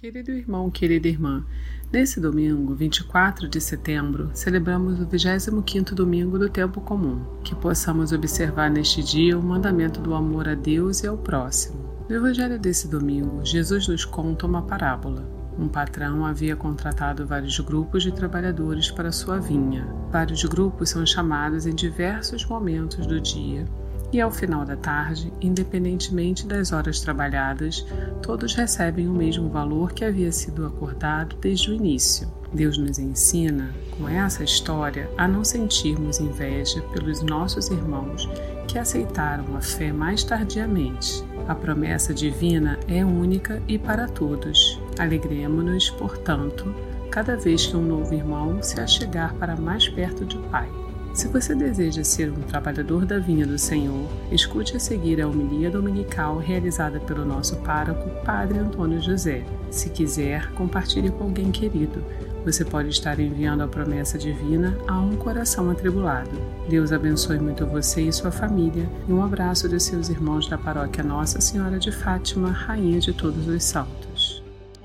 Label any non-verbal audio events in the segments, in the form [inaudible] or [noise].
Querido irmão, querida irmã, nesse domingo, 24 de setembro, celebramos o 25º domingo do tempo comum. Que possamos observar neste dia o mandamento do amor a Deus e ao próximo. No evangelho desse domingo, Jesus nos conta uma parábola. Um patrão havia contratado vários grupos de trabalhadores para sua vinha. Vários grupos são chamados em diversos momentos do dia e ao final da tarde, independentemente das horas trabalhadas, todos recebem o mesmo valor que havia sido acordado desde o início. Deus nos ensina, com essa história, a não sentirmos inveja pelos nossos irmãos que aceitaram a fé mais tardiamente. A promessa divina é única e para todos. Alegremos-nos, portanto, cada vez que um novo irmão se achegar para mais perto do Pai. Se você deseja ser um trabalhador da vinha do Senhor, escute a seguir a homilia dominical realizada pelo nosso pároco, Padre Antônio José. Se quiser, compartilhe com alguém querido. Você pode estar enviando a promessa divina a um coração atribulado. Deus abençoe muito você e sua família e um abraço dos seus irmãos da paróquia Nossa Senhora de Fátima, Rainha de todos os santos.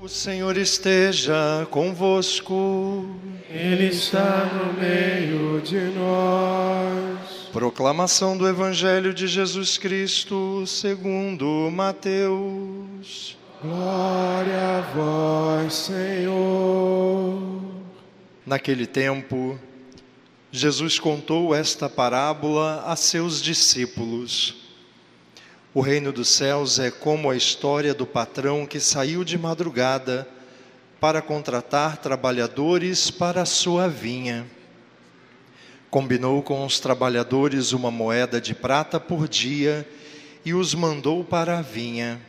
O Senhor esteja convosco. Ele está no meio de nós. Proclamação do Evangelho de Jesus Cristo, segundo Mateus. Glória a vós, Senhor. Naquele tempo, Jesus contou esta parábola a seus discípulos. O reino dos céus é como a história do patrão que saiu de madrugada para contratar trabalhadores para a sua vinha. Combinou com os trabalhadores uma moeda de prata por dia e os mandou para a vinha.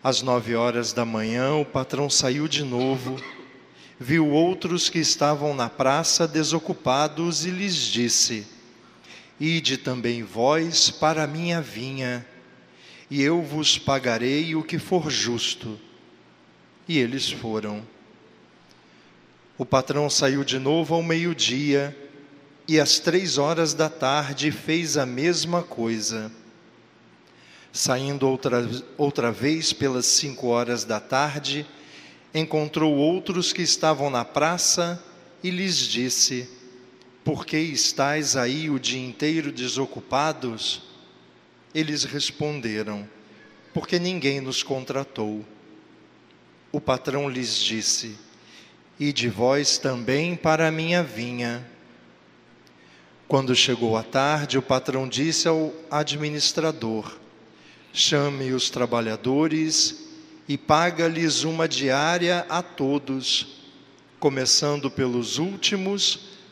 Às nove horas da manhã, o patrão saiu de novo, viu outros que estavam na praça desocupados e lhes disse: Ide também vós para a minha vinha, e eu vos pagarei o que for justo. E eles foram. O patrão saiu de novo ao meio-dia e às três horas da tarde fez a mesma coisa. Saindo outra, outra vez pelas cinco horas da tarde, encontrou outros que estavam na praça e lhes disse: Por que estáis aí o dia inteiro desocupados? Eles responderam: Porque ninguém nos contratou. O patrão lhes disse: E de vós também para a minha vinha. Quando chegou a tarde, o patrão disse ao administrador: Chame os trabalhadores e paga-lhes uma diária a todos, começando pelos últimos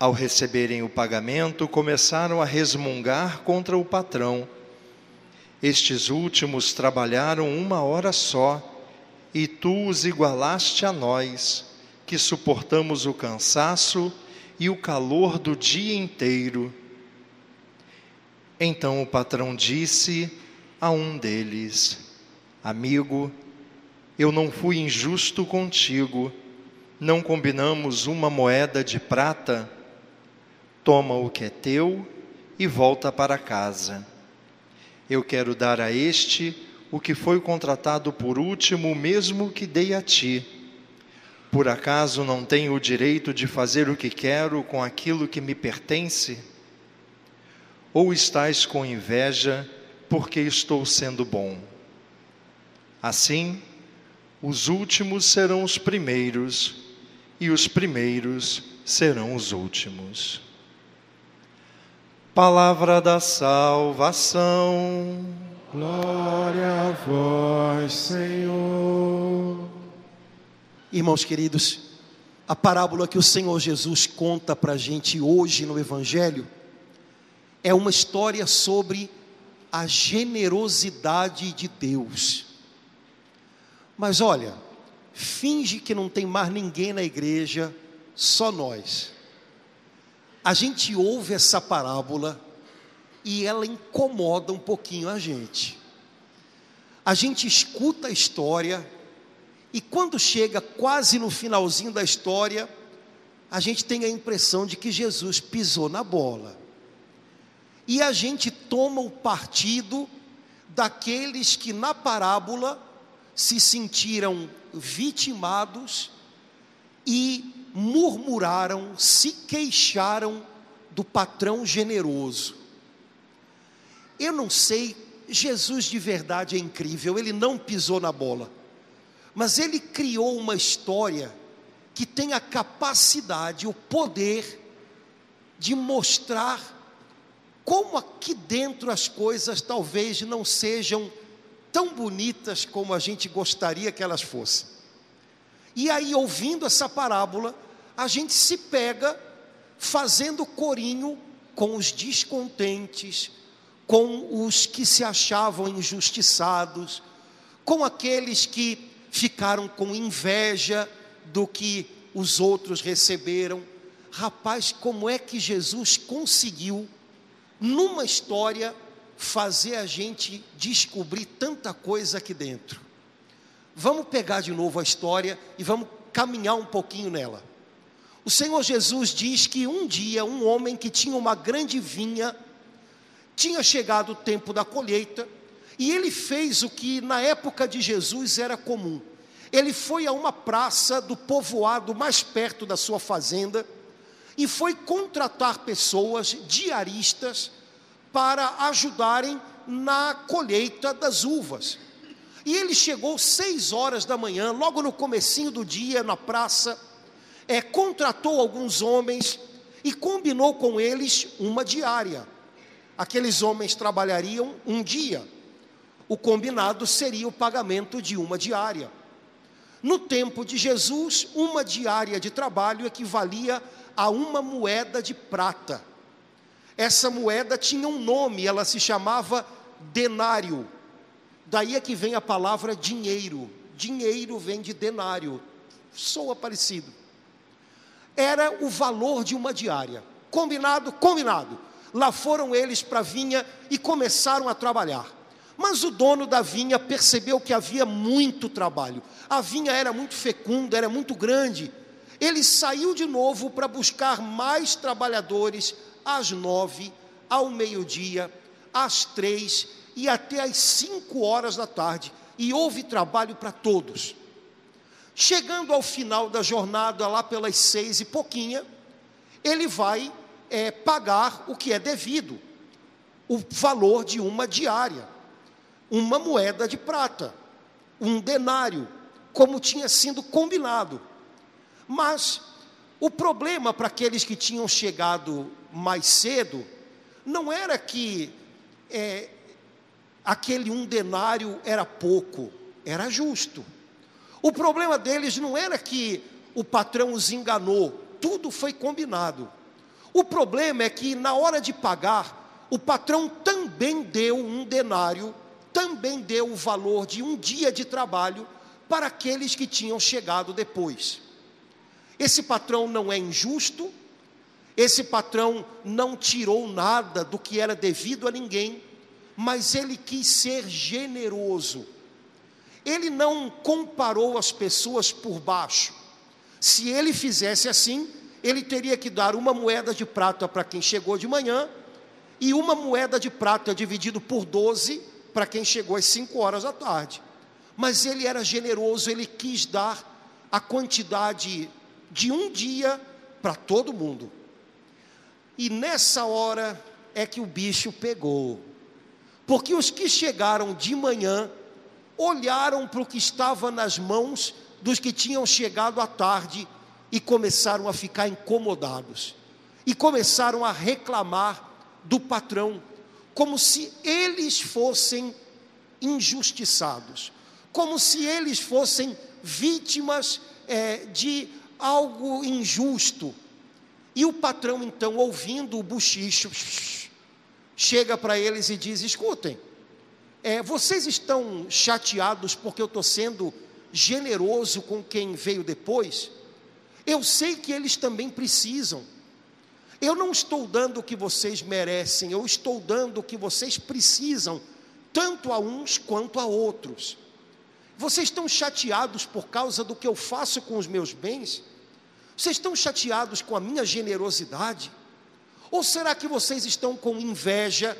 Ao receberem o pagamento, começaram a resmungar contra o patrão. Estes últimos trabalharam uma hora só e tu os igualaste a nós, que suportamos o cansaço e o calor do dia inteiro. Então o patrão disse a um deles: Amigo, eu não fui injusto contigo, não combinamos uma moeda de prata? Toma o que é teu e volta para casa. Eu quero dar a este o que foi contratado por último, mesmo que dei a ti. Por acaso não tenho o direito de fazer o que quero com aquilo que me pertence? Ou estás com inveja porque estou sendo bom? Assim, os últimos serão os primeiros, e os primeiros serão os últimos. Palavra da salvação. Glória a vós, Senhor. Irmãos queridos, a parábola que o Senhor Jesus conta para a gente hoje no Evangelho é uma história sobre a generosidade de Deus. Mas olha, finge que não tem mais ninguém na igreja só nós. A gente ouve essa parábola e ela incomoda um pouquinho a gente. A gente escuta a história e quando chega quase no finalzinho da história, a gente tem a impressão de que Jesus pisou na bola. E a gente toma o partido daqueles que na parábola se sentiram vitimados e murmuraram, se queixaram do patrão generoso. Eu não sei, Jesus de verdade é incrível, ele não pisou na bola, mas ele criou uma história que tem a capacidade, o poder de mostrar como aqui dentro as coisas talvez não sejam tão bonitas como a gente gostaria que elas fossem. E aí, ouvindo essa parábola, a gente se pega fazendo corinho com os descontentes, com os que se achavam injustiçados, com aqueles que ficaram com inveja do que os outros receberam. Rapaz, como é que Jesus conseguiu, numa história, fazer a gente descobrir tanta coisa aqui dentro? Vamos pegar de novo a história e vamos caminhar um pouquinho nela. O Senhor Jesus diz que um dia um homem que tinha uma grande vinha, tinha chegado o tempo da colheita, e ele fez o que na época de Jesus era comum ele foi a uma praça do povoado mais perto da sua fazenda e foi contratar pessoas diaristas para ajudarem na colheita das uvas. E ele chegou seis horas da manhã, logo no comecinho do dia, na praça, é, contratou alguns homens e combinou com eles uma diária. Aqueles homens trabalhariam um dia. O combinado seria o pagamento de uma diária. No tempo de Jesus, uma diária de trabalho equivalia a uma moeda de prata. Essa moeda tinha um nome, ela se chamava denário. Daí é que vem a palavra dinheiro. Dinheiro vem de denário. Soa parecido. Era o valor de uma diária. Combinado? Combinado. Lá foram eles para a vinha e começaram a trabalhar. Mas o dono da vinha percebeu que havia muito trabalho. A vinha era muito fecunda, era muito grande. Ele saiu de novo para buscar mais trabalhadores às nove, ao meio-dia, às três e até às cinco horas da tarde. E houve trabalho para todos. Chegando ao final da jornada, lá pelas seis e pouquinha, ele vai é, pagar o que é devido, o valor de uma diária uma moeda de prata, um denário, como tinha sido combinado. Mas o problema para aqueles que tinham chegado mais cedo não era que é, aquele um denário era pouco, era justo. O problema deles não era que o patrão os enganou, tudo foi combinado. O problema é que na hora de pagar, o patrão também deu um denário também deu o valor de um dia de trabalho para aqueles que tinham chegado depois. Esse patrão não é injusto, esse patrão não tirou nada do que era devido a ninguém, mas ele quis ser generoso. Ele não comparou as pessoas por baixo. Se ele fizesse assim, ele teria que dar uma moeda de prata para quem chegou de manhã e uma moeda de prata dividido por 12 para quem chegou às 5 horas da tarde. Mas ele era generoso, ele quis dar a quantidade de um dia para todo mundo. E nessa hora é que o bicho pegou. Porque os que chegaram de manhã olharam para o que estava nas mãos dos que tinham chegado à tarde e começaram a ficar incomodados. E começaram a reclamar do patrão como se eles fossem injustiçados, como se eles fossem vítimas é, de algo injusto. E o patrão, então, ouvindo o buchicho, [laughs] chega para eles e diz: escutem, é, vocês estão chateados porque eu estou sendo generoso com quem veio depois? Eu sei que eles também precisam. Eu não estou dando o que vocês merecem, eu estou dando o que vocês precisam, tanto a uns quanto a outros. Vocês estão chateados por causa do que eu faço com os meus bens? Vocês estão chateados com a minha generosidade? Ou será que vocês estão com inveja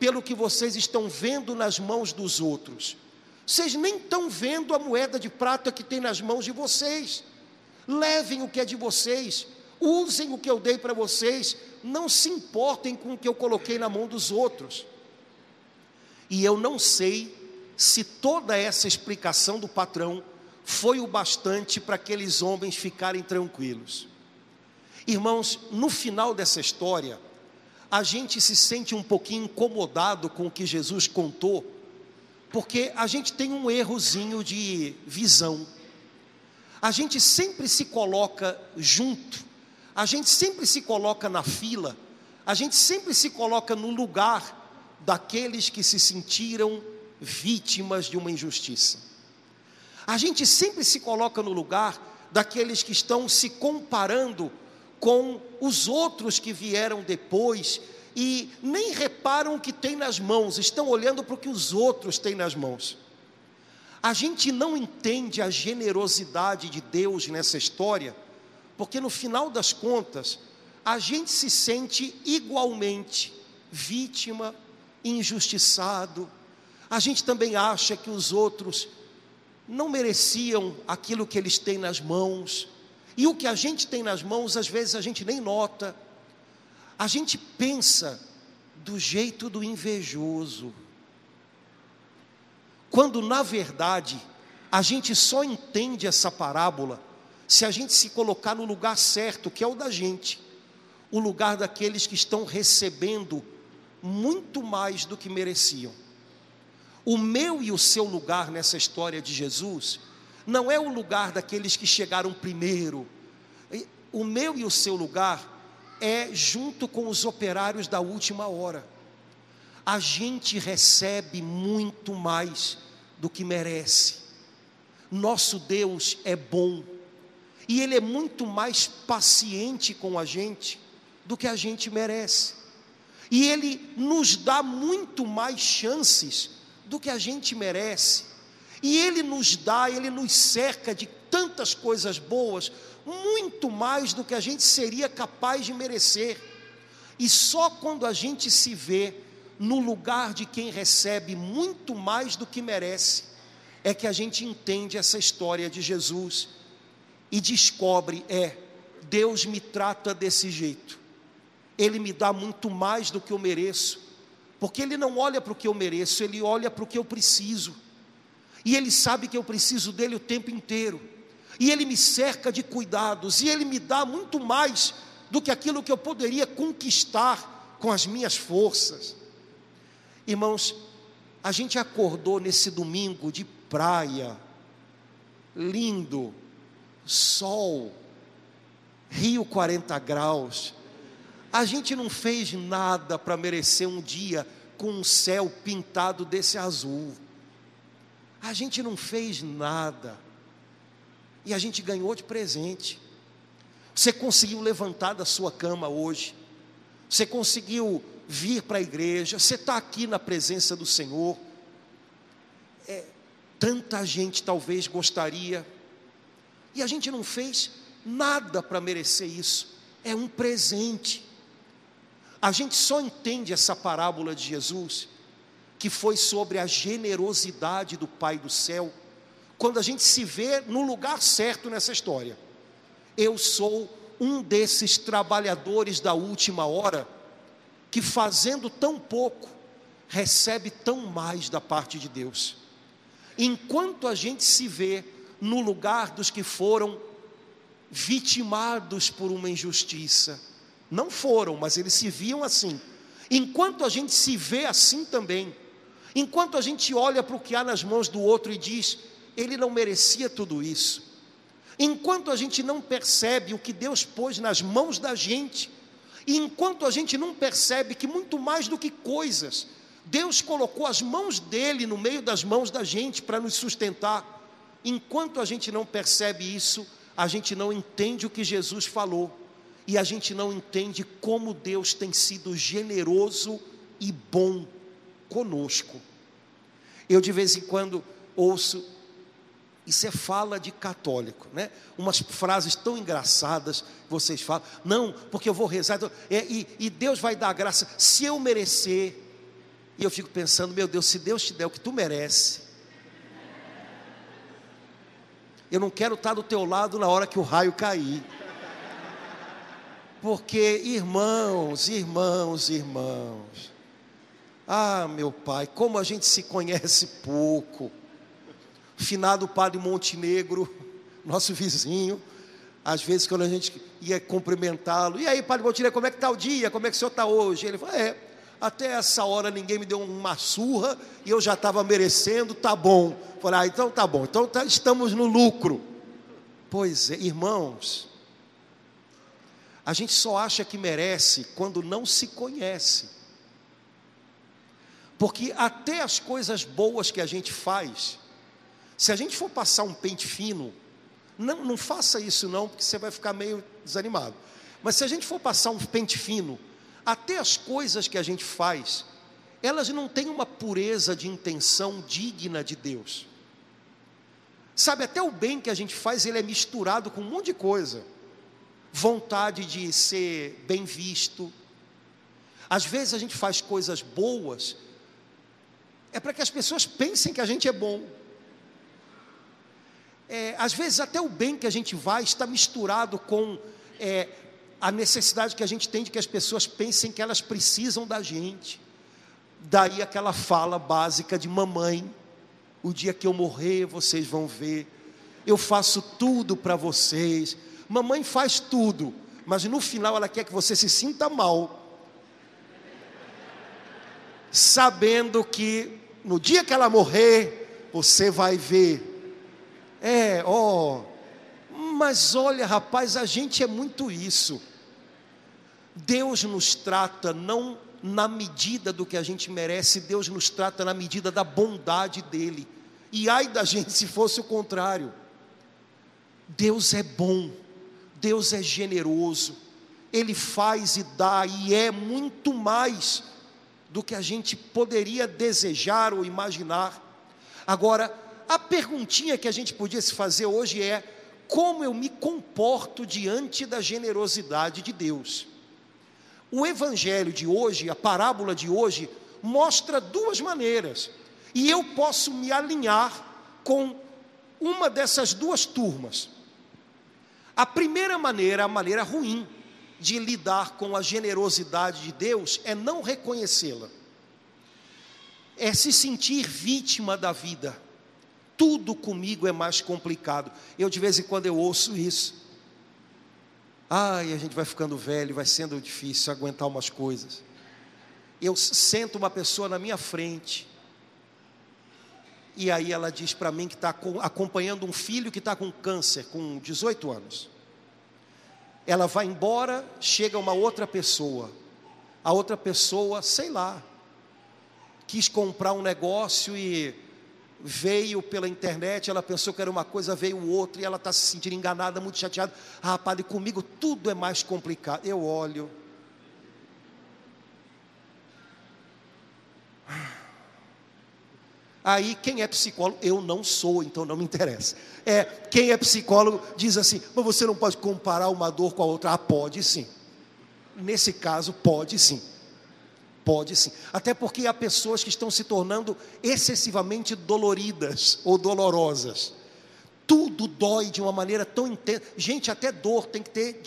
pelo que vocês estão vendo nas mãos dos outros? Vocês nem estão vendo a moeda de prata que tem nas mãos de vocês. Levem o que é de vocês, usem o que eu dei para vocês, não se importem com o que eu coloquei na mão dos outros. E eu não sei se toda essa explicação do patrão foi o bastante para aqueles homens ficarem tranquilos. Irmãos, no final dessa história, a gente se sente um pouquinho incomodado com o que Jesus contou, porque a gente tem um errozinho de visão. A gente sempre se coloca junto, a gente sempre se coloca na fila, a gente sempre se coloca no lugar daqueles que se sentiram vítimas de uma injustiça. A gente sempre se coloca no lugar daqueles que estão se comparando com os outros que vieram depois e nem reparam o que tem nas mãos, estão olhando para o que os outros têm nas mãos. A gente não entende a generosidade de Deus nessa história, porque no final das contas, a gente se sente igualmente vítima, injustiçado, a gente também acha que os outros não mereciam aquilo que eles têm nas mãos. E o que a gente tem nas mãos, às vezes a gente nem nota. A gente pensa do jeito do invejoso. Quando na verdade a gente só entende essa parábola se a gente se colocar no lugar certo, que é o da gente, o lugar daqueles que estão recebendo muito mais do que mereciam. O meu e o seu lugar nessa história de Jesus não é o lugar daqueles que chegaram primeiro. O meu e o seu lugar é junto com os operários da última hora. A gente recebe muito mais do que merece. Nosso Deus é bom e Ele é muito mais paciente com a gente do que a gente merece. E Ele nos dá muito mais chances do que a gente merece. E Ele nos dá, Ele nos cerca de tantas coisas boas, muito mais do que a gente seria capaz de merecer. E só quando a gente se vê no lugar de quem recebe muito mais do que merece, é que a gente entende essa história de Jesus e descobre: é, Deus me trata desse jeito, Ele me dá muito mais do que eu mereço, porque Ele não olha para o que eu mereço, Ele olha para o que eu preciso, e Ele sabe que eu preciso dele o tempo inteiro, e Ele me cerca de cuidados, e Ele me dá muito mais do que aquilo que eu poderia conquistar com as minhas forças. Irmãos, a gente acordou nesse domingo de praia, lindo, sol, Rio 40 graus, a gente não fez nada para merecer um dia com um céu pintado desse azul. A gente não fez nada. E a gente ganhou de presente. Você conseguiu levantar da sua cama hoje. Você conseguiu vir para a igreja. Você está aqui na presença do Senhor. É, tanta gente talvez gostaria. E a gente não fez nada para merecer isso. É um presente. A gente só entende essa parábola de Jesus, que foi sobre a generosidade do Pai do céu, quando a gente se vê no lugar certo nessa história. Eu sou um desses trabalhadores da última hora, que fazendo tão pouco, recebe tão mais da parte de Deus. Enquanto a gente se vê no lugar dos que foram vitimados por uma injustiça, não foram, mas eles se viam assim. Enquanto a gente se vê assim também, enquanto a gente olha para o que há nas mãos do outro e diz, ele não merecia tudo isso. Enquanto a gente não percebe o que Deus pôs nas mãos da gente, e enquanto a gente não percebe que muito mais do que coisas, Deus colocou as mãos dele no meio das mãos da gente para nos sustentar. Enquanto a gente não percebe isso, a gente não entende o que Jesus falou e a gente não entende como Deus tem sido generoso e bom conosco. Eu de vez em quando ouço, isso é fala de católico, né? Umas frases tão engraçadas vocês falam, não, porque eu vou rezar, então, é, e, e Deus vai dar graça, se eu merecer, e eu fico pensando, meu Deus, se Deus te der o que tu merece, eu não quero estar do teu lado na hora que o raio cair. Porque, irmãos, irmãos, irmãos, ah, meu pai, como a gente se conhece pouco. Finado Padre Montenegro, [laughs] nosso vizinho, às vezes quando a gente ia cumprimentá-lo, e aí, Padre Montenegro, como é que está o dia? Como é que o senhor está hoje? Ele falou, é, até essa hora ninguém me deu uma surra e eu já estava merecendo, tá bom. Falei, ah, então tá bom, então tá, estamos no lucro. Pois é, irmãos, a gente só acha que merece quando não se conhece. Porque até as coisas boas que a gente faz, se a gente for passar um pente fino, não, não faça isso não, porque você vai ficar meio desanimado. Mas se a gente for passar um pente fino, até as coisas que a gente faz, elas não têm uma pureza de intenção digna de Deus. Sabe, até o bem que a gente faz, ele é misturado com um monte de coisa vontade de ser bem visto. Às vezes a gente faz coisas boas, é para que as pessoas pensem que a gente é bom. É, às vezes até o bem que a gente vai está misturado com é, a necessidade que a gente tem de que as pessoas pensem que elas precisam da gente. Daí aquela fala básica de mamãe: o dia que eu morrer, vocês vão ver, eu faço tudo para vocês Mamãe faz tudo, mas no final ela quer que você se sinta mal, sabendo que no dia que ela morrer, você vai ver. É, ó. Oh, mas olha, rapaz, a gente é muito isso. Deus nos trata não na medida do que a gente merece, Deus nos trata na medida da bondade dele. E ai da gente se fosse o contrário. Deus é bom. Deus é generoso, Ele faz e dá, e é muito mais do que a gente poderia desejar ou imaginar. Agora, a perguntinha que a gente podia se fazer hoje é: como eu me comporto diante da generosidade de Deus? O evangelho de hoje, a parábola de hoje, mostra duas maneiras, e eu posso me alinhar com uma dessas duas turmas. A primeira maneira, a maneira ruim de lidar com a generosidade de Deus é não reconhecê-la. É se sentir vítima da vida. Tudo comigo é mais complicado. Eu de vez em quando eu ouço isso. Ai, a gente vai ficando velho, vai sendo difícil aguentar umas coisas. Eu sento uma pessoa na minha frente, e aí ela diz para mim que está acompanhando um filho que está com câncer, com 18 anos. Ela vai embora, chega uma outra pessoa. A outra pessoa, sei lá, quis comprar um negócio e veio pela internet, ela pensou que era uma coisa, veio outra, e ela está se sentindo enganada, muito chateada. Ah, padre, comigo tudo é mais complicado. Eu olho. Aí, quem é psicólogo? Eu não sou, então não me interessa. É, quem é psicólogo diz assim: mas você não pode comparar uma dor com a outra. Ah, pode sim. Nesse caso, pode sim. Pode sim. Até porque há pessoas que estão se tornando excessivamente doloridas ou dolorosas. Tudo dói de uma maneira tão intensa. Gente, até dor tem que ter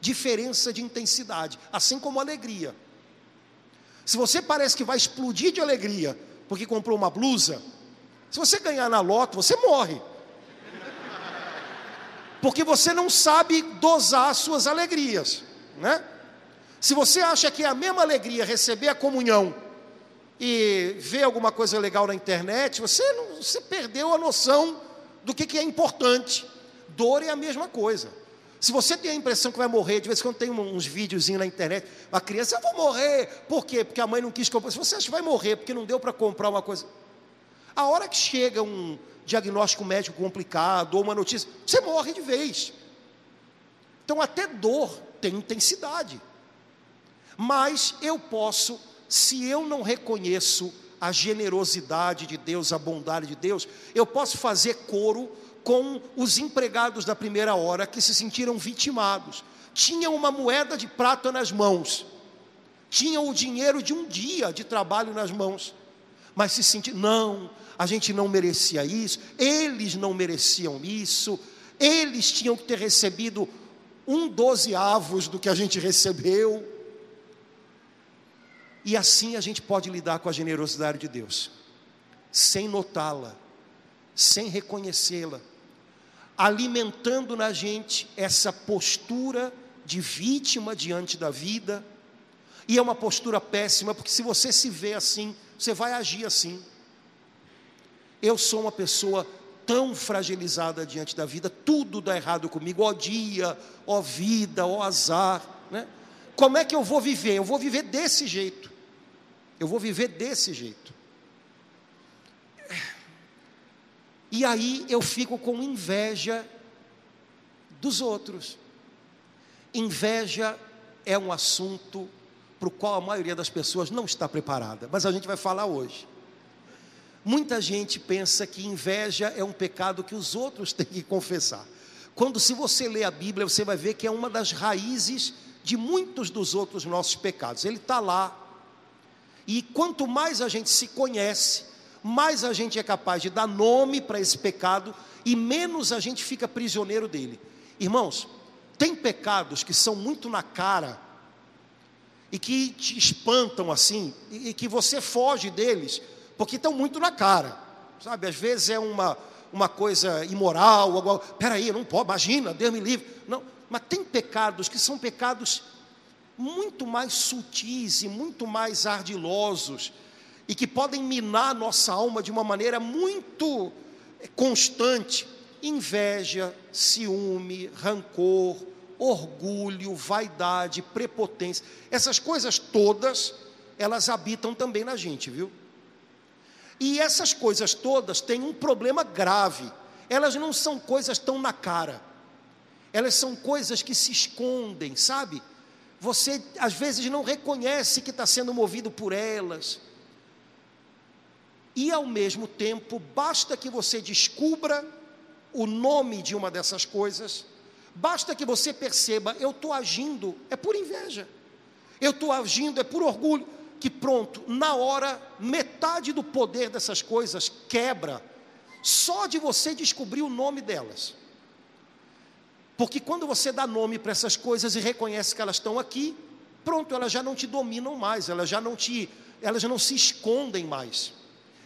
diferença de intensidade, assim como alegria. Se você parece que vai explodir de alegria, porque comprou uma blusa, se você ganhar na loto, você morre. Porque você não sabe dosar as suas alegrias, né? Se você acha que é a mesma alegria receber a comunhão e ver alguma coisa legal na internet, você, não, você perdeu a noção do que, que é importante. Dor é a mesma coisa. Se você tem a impressão que vai morrer, de vez em quando tem uns videozinhos na internet, a criança, eu vou morrer. Por quê? Porque a mãe não quis comprar. Se você acha que vai morrer porque não deu para comprar uma coisa. A hora que chega um diagnóstico médico complicado ou uma notícia, você morre de vez. Então, até dor tem intensidade. Mas eu posso, se eu não reconheço a generosidade de Deus, a bondade de Deus, eu posso fazer coro com os empregados da primeira hora que se sentiram vitimados. Tinham uma moeda de prata nas mãos, tinham o dinheiro de um dia de trabalho nas mãos, mas se sentiram, não, a gente não merecia isso, eles não mereciam isso, eles tinham que ter recebido um dozeavos do que a gente recebeu. E assim a gente pode lidar com a generosidade de Deus, sem notá-la, sem reconhecê-la, alimentando na gente essa postura de vítima diante da vida, e é uma postura péssima, porque se você se vê assim, você vai agir assim. Eu sou uma pessoa tão fragilizada diante da vida, tudo dá errado comigo, ó dia, ó vida, ó azar, né? Como é que eu vou viver? Eu vou viver desse jeito. Eu vou viver desse jeito. E aí eu fico com inveja dos outros. Inveja é um assunto para o qual a maioria das pessoas não está preparada, mas a gente vai falar hoje. Muita gente pensa que inveja é um pecado que os outros [laughs] têm que confessar. Quando se você lê a Bíblia, você vai ver que é uma das raízes de muitos dos outros nossos pecados. Ele está lá. E quanto mais a gente se conhece, mais a gente é capaz de dar nome para esse pecado e menos a gente fica prisioneiro dele. Irmãos, tem pecados que são muito na cara e que te espantam assim, e que você foge deles porque estão muito na cara, sabe? Às vezes é uma, uma coisa imoral, algo, peraí, não pode, imagina, Deus me livre. Não, mas tem pecados que são pecados muito mais sutis e muito mais ardilosos, e que podem minar nossa alma de uma maneira muito constante inveja, ciúme, rancor, orgulho, vaidade, prepotência. Essas coisas todas, elas habitam também na gente, viu? E essas coisas todas têm um problema grave. Elas não são coisas tão na cara. Elas são coisas que se escondem, sabe? Você às vezes não reconhece que está sendo movido por elas. E ao mesmo tempo, basta que você descubra o nome de uma dessas coisas, basta que você perceba, eu estou agindo, é por inveja, eu estou agindo, é por orgulho, que pronto, na hora, metade do poder dessas coisas quebra, só de você descobrir o nome delas. Porque quando você dá nome para essas coisas e reconhece que elas estão aqui, pronto, elas já não te dominam mais, elas já não te, elas já não se escondem mais.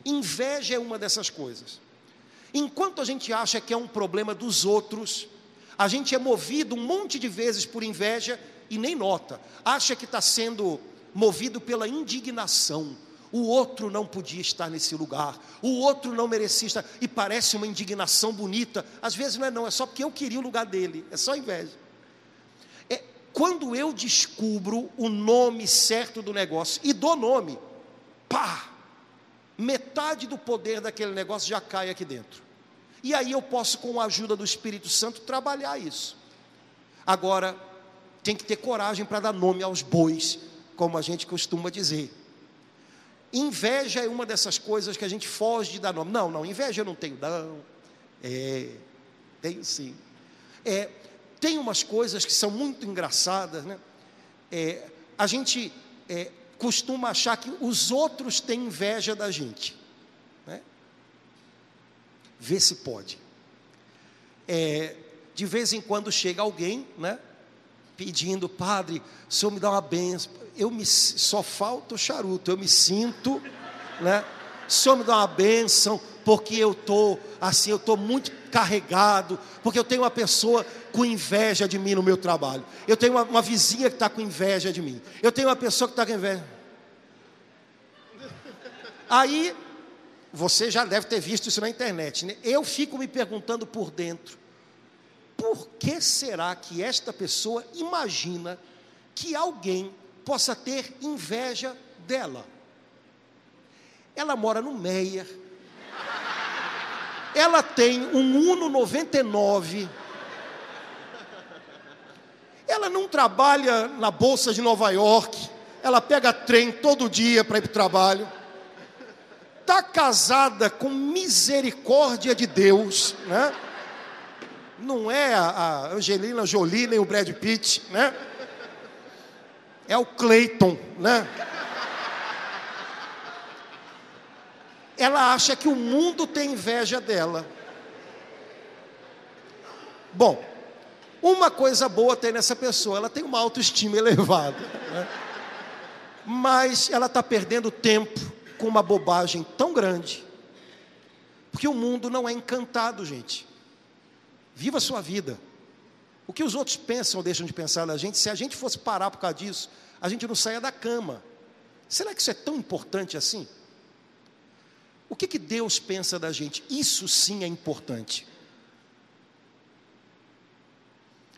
Inveja é uma dessas coisas. Enquanto a gente acha que é um problema dos outros, a gente é movido um monte de vezes por inveja e nem nota. Acha que está sendo movido pela indignação. O outro não podia estar nesse lugar, o outro não merecia estar, e parece uma indignação bonita. Às vezes não é, não, é só porque eu queria o lugar dele, é só inveja. É, quando eu descubro o nome certo do negócio e dou nome, pá, metade do poder daquele negócio já cai aqui dentro. E aí eu posso, com a ajuda do Espírito Santo, trabalhar isso. Agora, tem que ter coragem para dar nome aos bois como a gente costuma dizer. Inveja é uma dessas coisas que a gente foge de dar nome. Não, não, inveja eu não tenho, não. É, tenho sim. É, tem umas coisas que são muito engraçadas, né? É, a gente é, costuma achar que os outros têm inveja da gente. Né? Vê se pode. É, de vez em quando chega alguém, né? Pedindo, padre, o senhor me dá uma benção eu me só falta o charuto, eu me sinto, né? O Senhor me dá uma bênção, porque eu estou assim, eu estou muito carregado, porque eu tenho uma pessoa com inveja de mim no meu trabalho. Eu tenho uma, uma vizinha que está com inveja de mim. Eu tenho uma pessoa que está com inveja. Aí, você já deve ter visto isso na internet, né? Eu fico me perguntando por dentro, por que será que esta pessoa imagina que alguém possa ter inveja dela. Ela mora no Meyer. Ela tem um Uno 99. ela não trabalha na bolsa de Nova York, ela pega trem todo dia para ir para o trabalho. Está casada com misericórdia de Deus, né? Não é a Angelina Jolie nem o Brad Pitt, né? É o Clayton, né? Ela acha que o mundo tem inveja dela. Bom, uma coisa boa tem nessa pessoa, ela tem uma autoestima elevada. Né? Mas ela está perdendo tempo com uma bobagem tão grande. Porque o mundo não é encantado, gente. Viva a sua vida. O que os outros pensam ou deixam de pensar na gente, se a gente fosse parar por causa disso, a gente não saia da cama. Será que isso é tão importante assim? O que, que Deus pensa da gente? Isso sim é importante.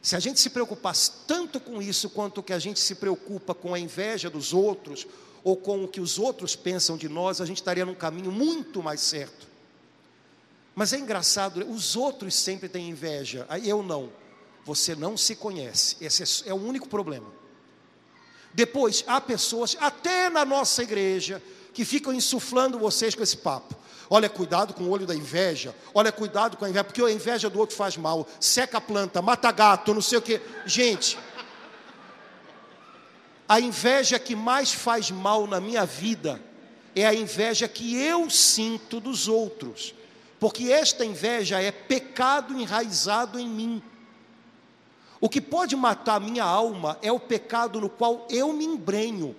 Se a gente se preocupasse tanto com isso quanto que a gente se preocupa com a inveja dos outros ou com o que os outros pensam de nós, a gente estaria num caminho muito mais certo. Mas é engraçado, os outros sempre têm inveja, eu não. Você não se conhece, esse é, é o único problema. Depois, há pessoas, até na nossa igreja, que ficam insuflando vocês com esse papo. Olha, cuidado com o olho da inveja. Olha, cuidado com a inveja, porque a inveja do outro faz mal. Seca a planta, mata gato, não sei o que. Gente, a inveja que mais faz mal na minha vida é a inveja que eu sinto dos outros. Porque esta inveja é pecado enraizado em mim. O que pode matar a minha alma é o pecado no qual eu me embrenho.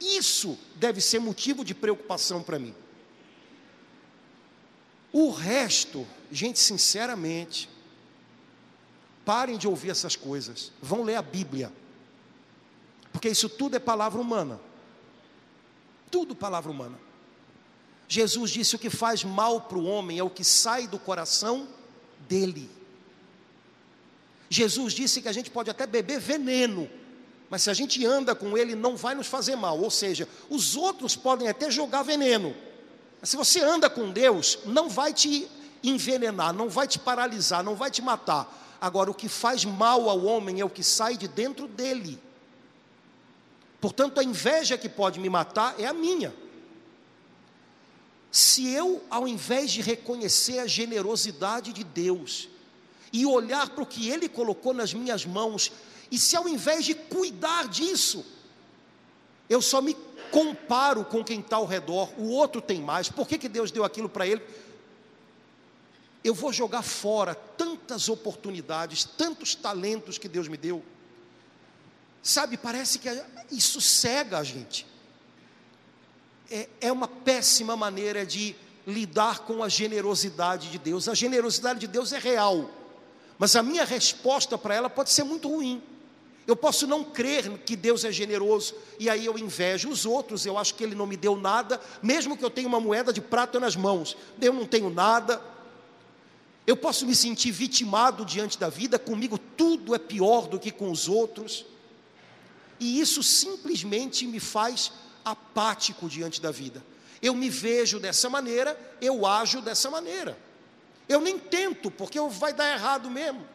Isso deve ser motivo de preocupação para mim. O resto, gente, sinceramente, parem de ouvir essas coisas, vão ler a Bíblia, porque isso tudo é palavra humana, tudo palavra humana. Jesus disse: o que faz mal para o homem é o que sai do coração dele. Jesus disse que a gente pode até beber veneno, mas se a gente anda com ele, não vai nos fazer mal. Ou seja, os outros podem até jogar veneno, se você anda com Deus, não vai te envenenar, não vai te paralisar, não vai te matar. Agora, o que faz mal ao homem é o que sai de dentro dele. Portanto, a inveja que pode me matar é a minha. Se eu, ao invés de reconhecer a generosidade de Deus e olhar para o que Ele colocou nas minhas mãos, e se ao invés de cuidar disso, eu só me comparo com quem está ao redor, o outro tem mais, por que, que Deus deu aquilo para ele? Eu vou jogar fora tantas oportunidades, tantos talentos que Deus me deu. Sabe, parece que isso cega a gente. É, é uma péssima maneira de lidar com a generosidade de Deus. A generosidade de Deus é real, mas a minha resposta para ela pode ser muito ruim. Eu posso não crer que Deus é generoso e aí eu invejo os outros, eu acho que Ele não me deu nada, mesmo que eu tenha uma moeda de prata nas mãos, eu não tenho nada. Eu posso me sentir vitimado diante da vida, comigo tudo é pior do que com os outros, e isso simplesmente me faz apático diante da vida. Eu me vejo dessa maneira, eu ajo dessa maneira. Eu nem tento, porque vai dar errado mesmo.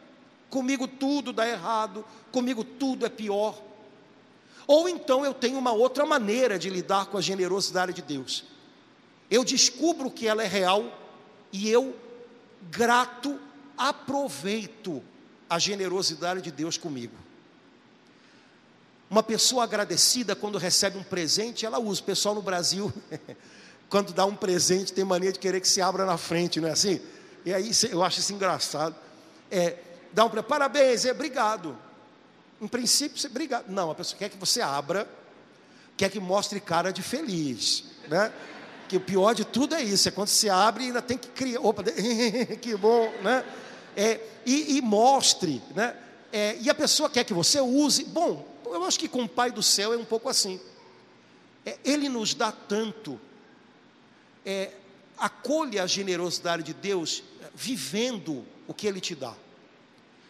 Comigo tudo dá errado, comigo tudo é pior. Ou então eu tenho uma outra maneira de lidar com a generosidade de Deus. Eu descubro que ela é real e eu, grato, aproveito a generosidade de Deus comigo. Uma pessoa agradecida quando recebe um presente, ela usa. O pessoal no Brasil, [laughs] quando dá um presente, tem mania de querer que se abra na frente, não é assim? E aí eu acho isso engraçado. É, dá um parabéns, é obrigado. Em princípio, você obrigado. Não, a pessoa quer que você abra, quer que mostre cara de feliz, né? Que o pior de tudo é isso, é quando você abre e ainda tem que criar, opa, [laughs] que bom, né? É, e, e mostre, né? É, e a pessoa quer que você use. Bom, eu acho que com o Pai do céu é um pouco assim. É, ele nos dá tanto. É, acolha a generosidade de Deus vivendo o que Ele te dá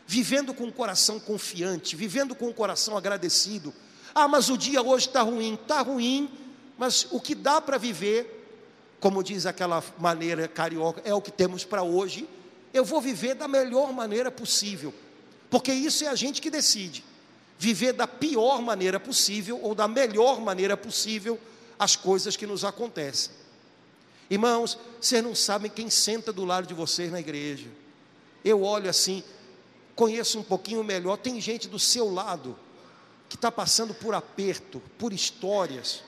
vivendo com o coração confiante, vivendo com o coração agradecido. Ah, mas o dia hoje está ruim, está ruim, mas o que dá para viver, como diz aquela maneira carioca, é o que temos para hoje. Eu vou viver da melhor maneira possível, porque isso é a gente que decide. viver da pior maneira possível ou da melhor maneira possível as coisas que nos acontecem. Irmãos, vocês não sabem quem senta do lado de vocês na igreja. Eu olho assim, conheço um pouquinho melhor, tem gente do seu lado que está passando por aperto, por histórias,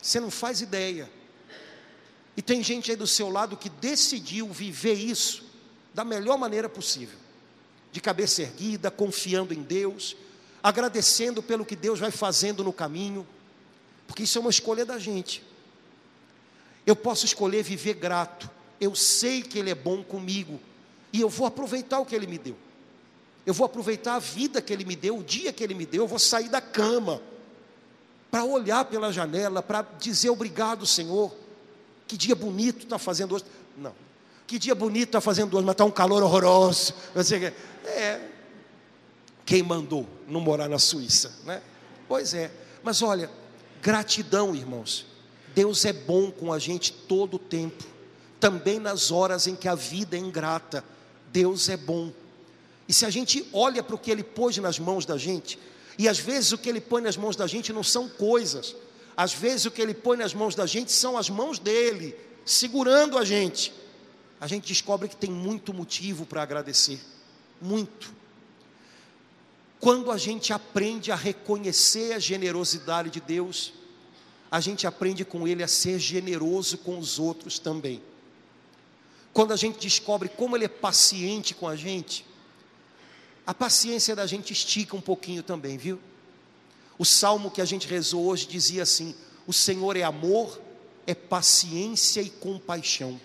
você não faz ideia. E tem gente aí do seu lado que decidiu viver isso da melhor maneira possível, de cabeça erguida, confiando em Deus, agradecendo pelo que Deus vai fazendo no caminho, porque isso é uma escolha da gente. Eu posso escolher viver grato, eu sei que Ele é bom comigo, e eu vou aproveitar o que Ele me deu, eu vou aproveitar a vida que Ele me deu, o dia que Ele me deu, eu vou sair da cama, para olhar pela janela, para dizer obrigado, Senhor, que dia bonito está fazendo hoje. Não, que dia bonito está fazendo hoje, mas está um calor horroroso. Você, é, quem mandou não morar na Suíça, né? Pois é, mas olha, gratidão, irmãos. Deus é bom com a gente todo o tempo, também nas horas em que a vida é ingrata. Deus é bom. E se a gente olha para o que Ele pôs nas mãos da gente, e às vezes o que Ele põe nas mãos da gente não são coisas, às vezes o que Ele põe nas mãos da gente são as mãos dele, segurando a gente a gente descobre que tem muito motivo para agradecer. Muito. Quando a gente aprende a reconhecer a generosidade de Deus, a gente aprende com Ele a ser generoso com os outros também. Quando a gente descobre como Ele é paciente com a gente, a paciência da gente estica um pouquinho também, viu? O salmo que a gente rezou hoje dizia assim: O Senhor é amor, é paciência e compaixão.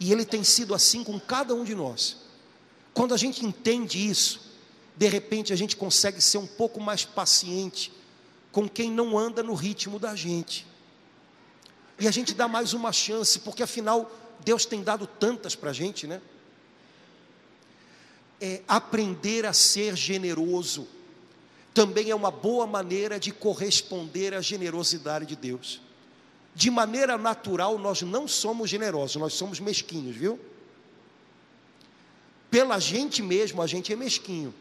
E Ele tem sido assim com cada um de nós. Quando a gente entende isso, de repente a gente consegue ser um pouco mais paciente com quem não anda no ritmo da gente. E a gente dá mais uma chance, porque afinal Deus tem dado tantas para a gente, né? É, aprender a ser generoso também é uma boa maneira de corresponder à generosidade de Deus de maneira natural, nós não somos generosos, nós somos mesquinhos, viu? Pela gente mesmo, a gente é mesquinho.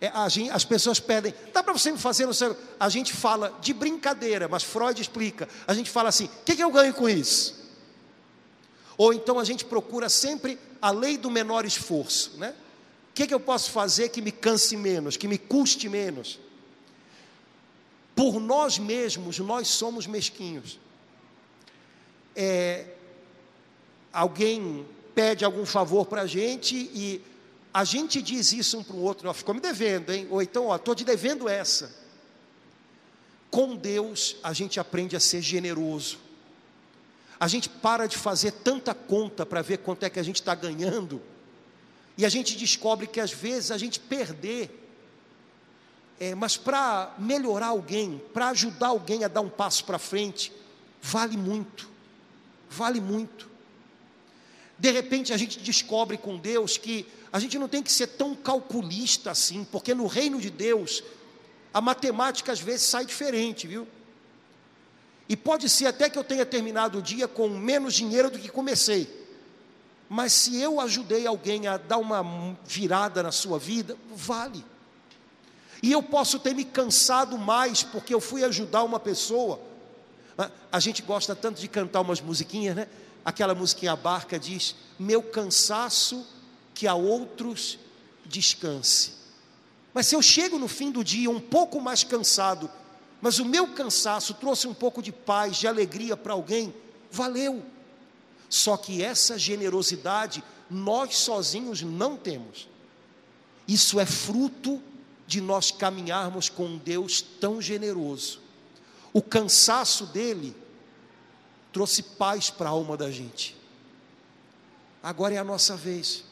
É, gente, as pessoas pedem, dá para você me fazer no seu. A gente fala de brincadeira, mas Freud explica. A gente fala assim: o que, que eu ganho com isso? Ou então a gente procura sempre a lei do menor esforço, né? Que, que eu posso fazer que me canse menos, que me custe menos? Por nós mesmos, nós somos mesquinhos é, alguém pede algum favor para a gente e a gente diz isso um para o outro, ó, ficou me devendo, hein? Ou então, ó, estou te devendo essa. Com Deus a gente aprende a ser generoso. A gente para de fazer tanta conta para ver quanto é que a gente está ganhando. E a gente descobre que às vezes a gente perder. É, mas para melhorar alguém, para ajudar alguém a dar um passo para frente, vale muito vale muito. De repente a gente descobre com Deus que a gente não tem que ser tão calculista assim, porque no reino de Deus a matemática às vezes sai diferente, viu? E pode ser até que eu tenha terminado o dia com menos dinheiro do que comecei. Mas se eu ajudei alguém a dar uma virada na sua vida, vale. E eu posso ter me cansado mais porque eu fui ajudar uma pessoa a gente gosta tanto de cantar umas musiquinhas, né? Aquela musiquinha barca diz: Meu cansaço que a outros descanse. Mas se eu chego no fim do dia um pouco mais cansado, mas o meu cansaço trouxe um pouco de paz, de alegria para alguém, valeu. Só que essa generosidade nós sozinhos não temos. Isso é fruto de nós caminharmos com um Deus tão generoso o cansaço dele trouxe paz para a alma da gente. Agora é a nossa vez.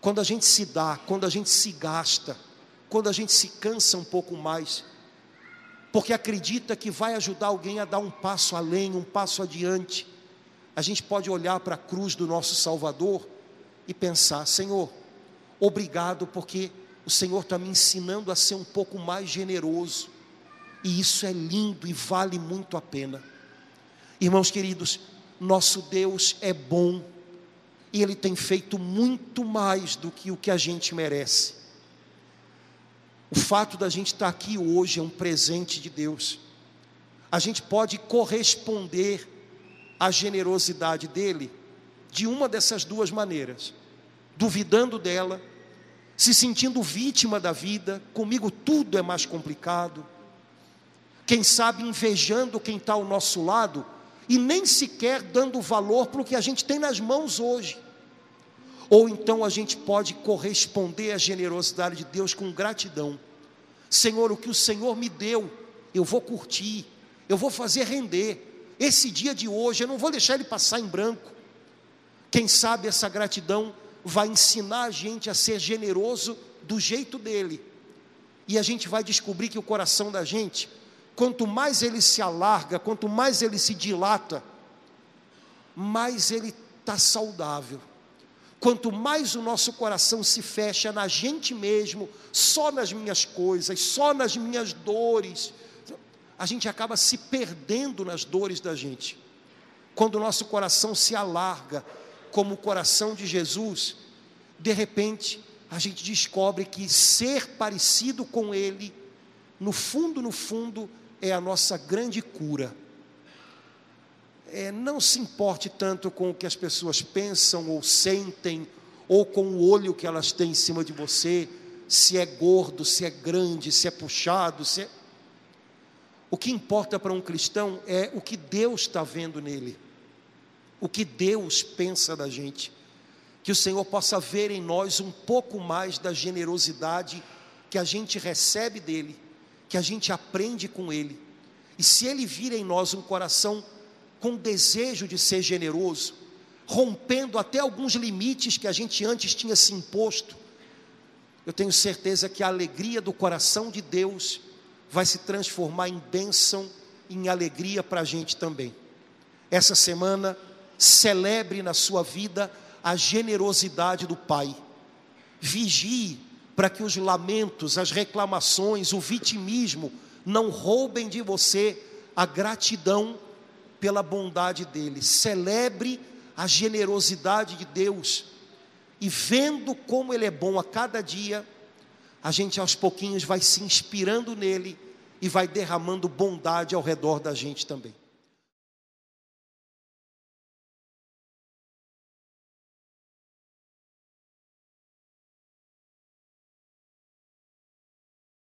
Quando a gente se dá, quando a gente se gasta, quando a gente se cansa um pouco mais, porque acredita que vai ajudar alguém a dar um passo além, um passo adiante, a gente pode olhar para a cruz do nosso Salvador e pensar: Senhor, obrigado, porque o Senhor está me ensinando a ser um pouco mais generoso e isso é lindo e vale muito a pena. Irmãos queridos, nosso Deus é bom e Ele tem feito muito mais do que o que a gente merece. O fato da gente estar aqui hoje é um presente de Deus. A gente pode corresponder à generosidade dele de uma dessas duas maneiras: duvidando dela, se sentindo vítima da vida, comigo tudo é mais complicado. Quem sabe invejando quem está ao nosso lado e nem sequer dando valor para o que a gente tem nas mãos hoje. Ou então a gente pode corresponder à generosidade de Deus com gratidão. Senhor, o que o Senhor me deu, eu vou curtir, eu vou fazer render. Esse dia de hoje, eu não vou deixar ele passar em branco. Quem sabe essa gratidão vai ensinar a gente a ser generoso do jeito dele. E a gente vai descobrir que o coração da gente, quanto mais ele se alarga, quanto mais ele se dilata, mais ele está saudável. Quanto mais o nosso coração se fecha na gente mesmo, só nas minhas coisas, só nas minhas dores, a gente acaba se perdendo nas dores da gente. Quando o nosso coração se alarga, como o coração de Jesus, de repente a gente descobre que ser parecido com Ele, no fundo, no fundo, é a nossa grande cura é, não se importe tanto com o que as pessoas pensam ou sentem, ou com o olho que elas têm em cima de você, se é gordo, se é grande, se é puxado, se é... O que importa para um cristão é o que Deus está vendo nele, o que Deus pensa da gente. Que o Senhor possa ver em nós um pouco mais da generosidade que a gente recebe dele, que a gente aprende com ele. E se ele vir em nós um coração com desejo de ser generoso, rompendo até alguns limites que a gente antes tinha se imposto, eu tenho certeza que a alegria do coração de Deus vai se transformar em bênção, em alegria para a gente também. Essa semana, celebre na sua vida a generosidade do Pai. Vigie para que os lamentos, as reclamações, o vitimismo não roubem de você a gratidão pela bondade dele. Celebre a generosidade de Deus. E vendo como ele é bom a cada dia, a gente aos pouquinhos vai se inspirando nele e vai derramando bondade ao redor da gente também.